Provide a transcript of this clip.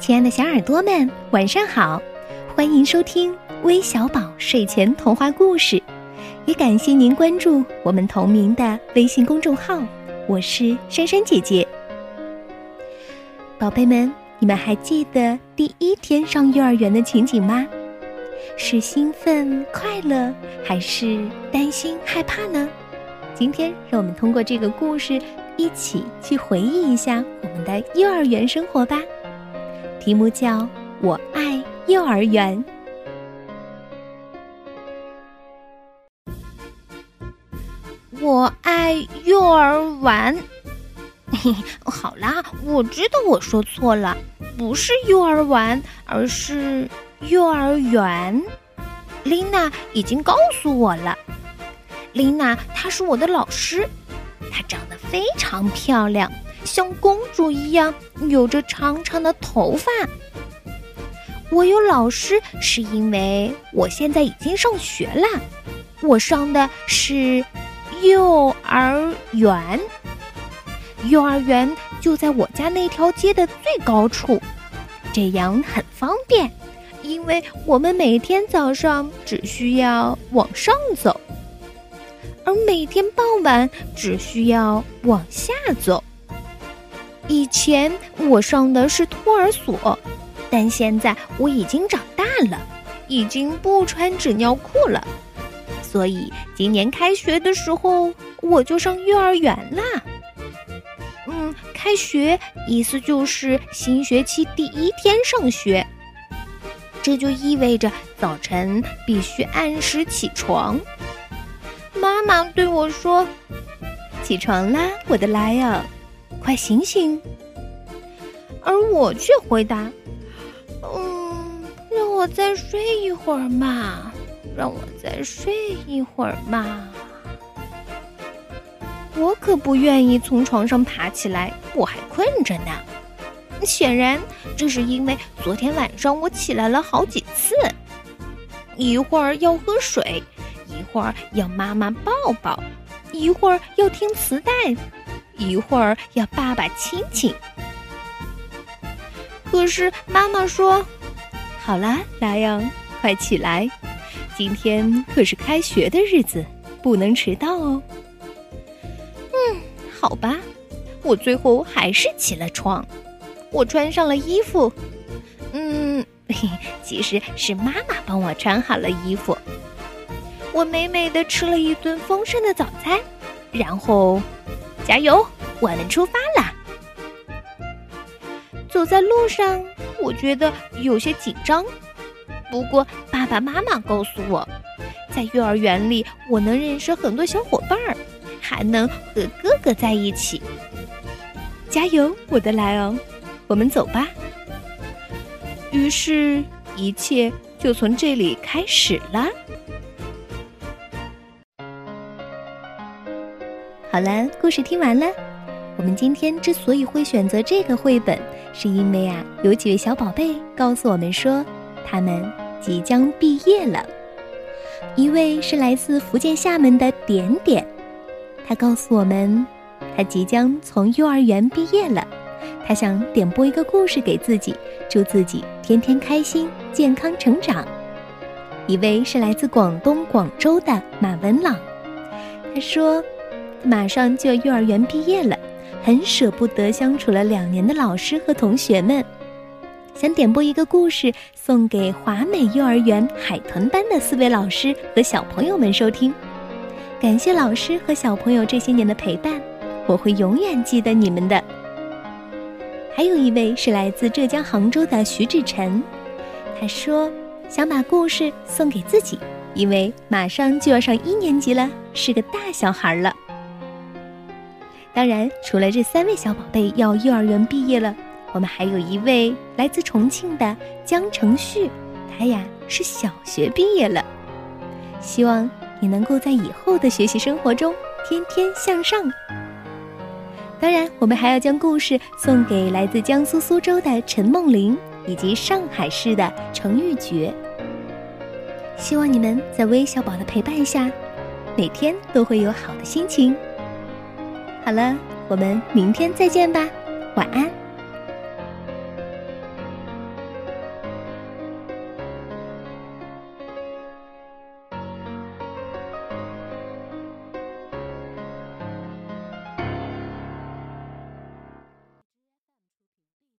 亲爱的小耳朵们，晚上好！欢迎收听微小宝睡前童话故事，也感谢您关注我们同名的微信公众号。我是珊珊姐姐。宝贝们，你们还记得第一天上幼儿园的情景吗？是兴奋快乐，还是担心害怕呢？今天让我们通过这个故事，一起去回忆一下我们的幼儿园生活吧。题目叫《我爱幼儿园》。我爱幼儿园。嘿嘿，好啦，我知道我说错了，不是幼儿园，而是幼儿园。琳娜已经告诉我了。琳娜，她是我的老师，她长得非常漂亮，像公主一样，有着长长的头发。我有老师是因为我现在已经上学了，我上的是幼儿园，幼儿园就在我家那条街的最高处，这样很方便，因为我们每天早上只需要往上走。而每天傍晚只需要往下走。以前我上的是托儿所，但现在我已经长大了，已经不穿纸尿裤了，所以今年开学的时候我就上幼儿园啦。嗯，开学意思就是新学期第一天上学，这就意味着早晨必须按时起床。妈妈对我说：“起床啦，我的莱尔，快醒醒！”而我却回答：“嗯，让我再睡一会儿嘛，让我再睡一会儿嘛。”我可不愿意从床上爬起来，我还困着呢。显然，这是因为昨天晚上我起来了好几次，一会儿要喝水。一会儿要妈妈抱抱，一会儿要听磁带，一会儿要爸爸亲亲。可是妈妈说：“好啦，莱昂，快起来，今天可是开学的日子，不能迟到哦。”嗯，好吧，我最后还是起了床，我穿上了衣服。嗯，其实是妈妈帮我穿好了衣服。我美美的吃了一顿丰盛的早餐，然后，加油，我们出发啦！走在路上，我觉得有些紧张。不过爸爸妈妈告诉我，在幼儿园里，我能认识很多小伙伴儿，还能和哥哥在一起。加油，我的莱昂，我们走吧。于是，一切就从这里开始了。好了，故事听完了。我们今天之所以会选择这个绘本，是因为啊，有几位小宝贝告诉我们说，他们即将毕业了。一位是来自福建厦门的点点，他告诉我们，他即将从幼儿园毕业了。他想点播一个故事给自己，祝自己天天开心、健康成长。一位是来自广东广州的马文朗，他说。马上就要幼儿园毕业了，很舍不得相处了两年的老师和同学们，想点播一个故事送给华美幼儿园海豚班的四位老师和小朋友们收听。感谢老师和小朋友这些年的陪伴，我会永远记得你们的。还有一位是来自浙江杭州的徐志晨，他说想把故事送给自己，因为马上就要上一年级了，是个大小孩了。当然，除了这三位小宝贝要幼儿园毕业了，我们还有一位来自重庆的江承旭，他呀是小学毕业了。希望你能够在以后的学习生活中天天向上。当然，我们还要将故事送给来自江苏苏州的陈梦玲以及上海市的程玉珏。希望你们在微小宝的陪伴下，每天都会有好的心情。好了，我们明天再见吧，晚安。